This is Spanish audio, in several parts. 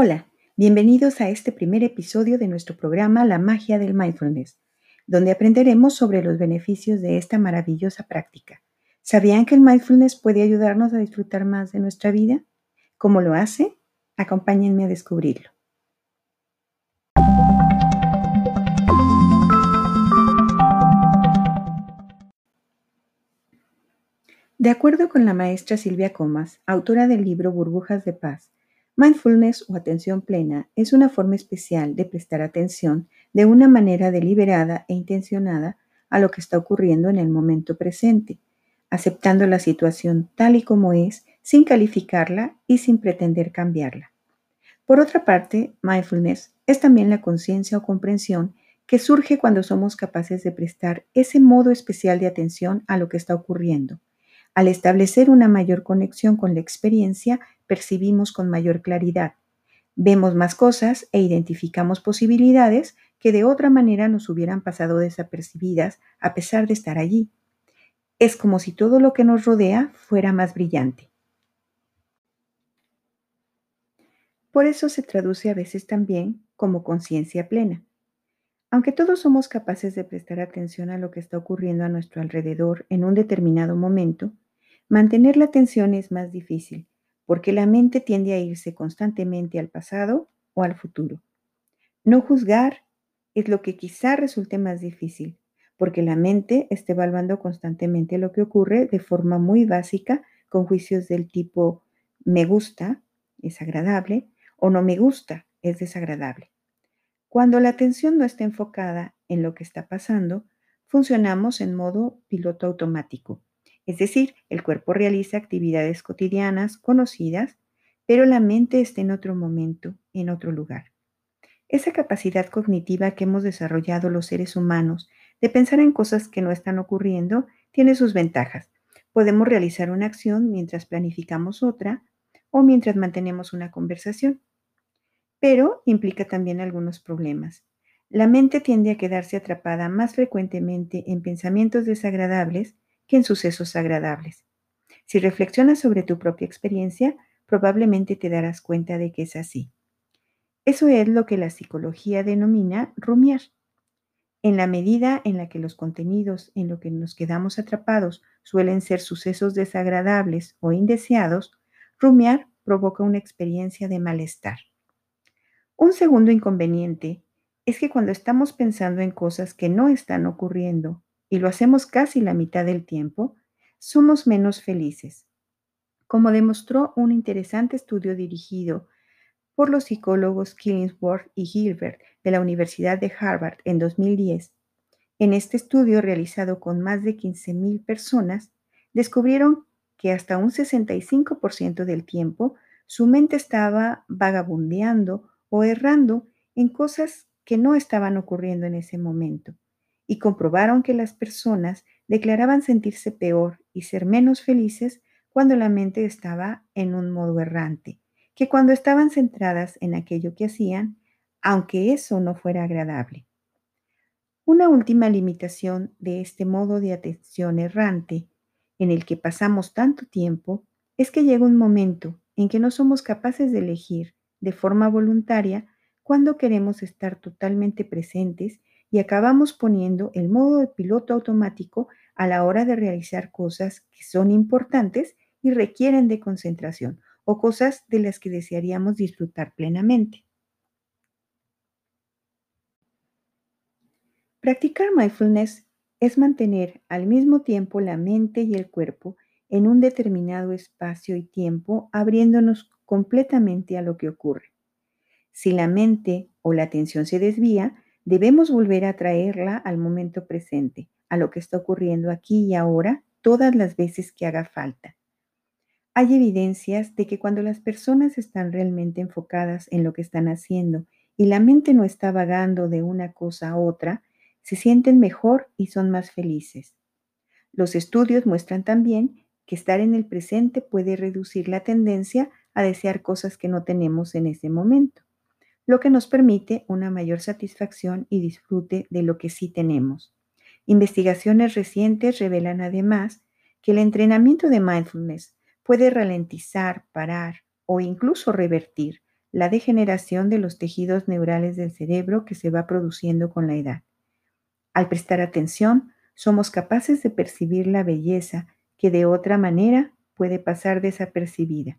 Hola, bienvenidos a este primer episodio de nuestro programa La magia del mindfulness, donde aprenderemos sobre los beneficios de esta maravillosa práctica. ¿Sabían que el mindfulness puede ayudarnos a disfrutar más de nuestra vida? ¿Cómo lo hace? Acompáñenme a descubrirlo. De acuerdo con la maestra Silvia Comas, autora del libro Burbujas de Paz, Mindfulness o atención plena es una forma especial de prestar atención de una manera deliberada e intencionada a lo que está ocurriendo en el momento presente, aceptando la situación tal y como es, sin calificarla y sin pretender cambiarla. Por otra parte, mindfulness es también la conciencia o comprensión que surge cuando somos capaces de prestar ese modo especial de atención a lo que está ocurriendo. Al establecer una mayor conexión con la experiencia, percibimos con mayor claridad. Vemos más cosas e identificamos posibilidades que de otra manera nos hubieran pasado desapercibidas a pesar de estar allí. Es como si todo lo que nos rodea fuera más brillante. Por eso se traduce a veces también como conciencia plena. Aunque todos somos capaces de prestar atención a lo que está ocurriendo a nuestro alrededor en un determinado momento, mantener la atención es más difícil porque la mente tiende a irse constantemente al pasado o al futuro. No juzgar es lo que quizá resulte más difícil, porque la mente está evaluando constantemente lo que ocurre de forma muy básica con juicios del tipo me gusta, es agradable, o no me gusta, es desagradable. Cuando la atención no está enfocada en lo que está pasando, funcionamos en modo piloto automático es decir, el cuerpo realiza actividades cotidianas conocidas, pero la mente está en otro momento, en otro lugar. Esa capacidad cognitiva que hemos desarrollado los seres humanos de pensar en cosas que no están ocurriendo tiene sus ventajas. Podemos realizar una acción mientras planificamos otra o mientras mantenemos una conversación. Pero implica también algunos problemas. La mente tiende a quedarse atrapada más frecuentemente en pensamientos desagradables que en sucesos agradables. Si reflexionas sobre tu propia experiencia, probablemente te darás cuenta de que es así. Eso es lo que la psicología denomina rumiar. En la medida en la que los contenidos en lo que nos quedamos atrapados suelen ser sucesos desagradables o indeseados, rumiar provoca una experiencia de malestar. Un segundo inconveniente es que cuando estamos pensando en cosas que no están ocurriendo y lo hacemos casi la mitad del tiempo, somos menos felices. Como demostró un interesante estudio dirigido por los psicólogos Killingsworth y Gilbert de la Universidad de Harvard en 2010, en este estudio realizado con más de 15.000 personas, descubrieron que hasta un 65% del tiempo su mente estaba vagabundeando o errando en cosas que no estaban ocurriendo en ese momento y comprobaron que las personas declaraban sentirse peor y ser menos felices cuando la mente estaba en un modo errante, que cuando estaban centradas en aquello que hacían, aunque eso no fuera agradable. Una última limitación de este modo de atención errante en el que pasamos tanto tiempo es que llega un momento en que no somos capaces de elegir de forma voluntaria cuando queremos estar totalmente presentes y acabamos poniendo el modo de piloto automático a la hora de realizar cosas que son importantes y requieren de concentración o cosas de las que desearíamos disfrutar plenamente. Practicar mindfulness es mantener al mismo tiempo la mente y el cuerpo en un determinado espacio y tiempo, abriéndonos completamente a lo que ocurre. Si la mente o la atención se desvía, Debemos volver a traerla al momento presente, a lo que está ocurriendo aquí y ahora, todas las veces que haga falta. Hay evidencias de que cuando las personas están realmente enfocadas en lo que están haciendo y la mente no está vagando de una cosa a otra, se sienten mejor y son más felices. Los estudios muestran también que estar en el presente puede reducir la tendencia a desear cosas que no tenemos en ese momento lo que nos permite una mayor satisfacción y disfrute de lo que sí tenemos. Investigaciones recientes revelan además que el entrenamiento de mindfulness puede ralentizar, parar o incluso revertir la degeneración de los tejidos neurales del cerebro que se va produciendo con la edad. Al prestar atención, somos capaces de percibir la belleza que de otra manera puede pasar desapercibida.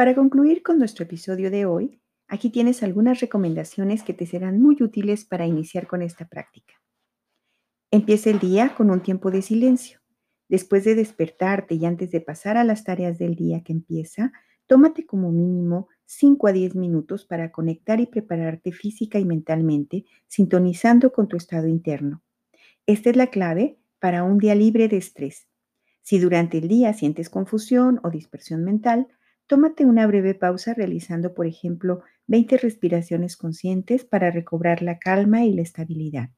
Para concluir con nuestro episodio de hoy, aquí tienes algunas recomendaciones que te serán muy útiles para iniciar con esta práctica. Empieza el día con un tiempo de silencio. Después de despertarte y antes de pasar a las tareas del día que empieza, tómate como mínimo 5 a 10 minutos para conectar y prepararte física y mentalmente, sintonizando con tu estado interno. Esta es la clave para un día libre de estrés. Si durante el día sientes confusión o dispersión mental, Tómate una breve pausa realizando, por ejemplo, 20 respiraciones conscientes para recobrar la calma y la estabilidad.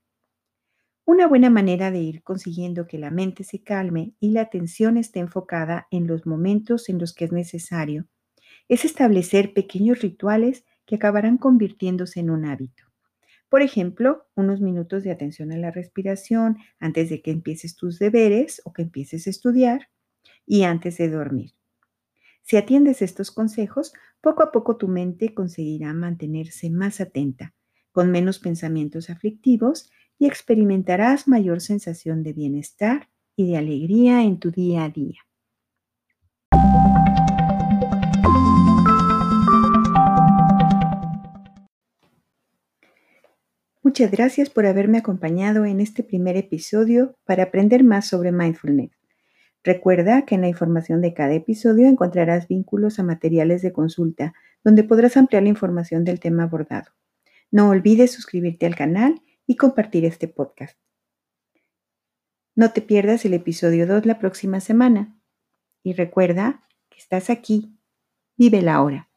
Una buena manera de ir consiguiendo que la mente se calme y la atención esté enfocada en los momentos en los que es necesario es establecer pequeños rituales que acabarán convirtiéndose en un hábito. Por ejemplo, unos minutos de atención a la respiración antes de que empieces tus deberes o que empieces a estudiar y antes de dormir. Si atiendes estos consejos, poco a poco tu mente conseguirá mantenerse más atenta, con menos pensamientos aflictivos y experimentarás mayor sensación de bienestar y de alegría en tu día a día. Muchas gracias por haberme acompañado en este primer episodio para aprender más sobre mindfulness. Recuerda que en la información de cada episodio encontrarás vínculos a materiales de consulta, donde podrás ampliar la información del tema abordado. No olvides suscribirte al canal y compartir este podcast. No te pierdas el episodio 2 la próxima semana. Y recuerda que estás aquí. Vive la hora.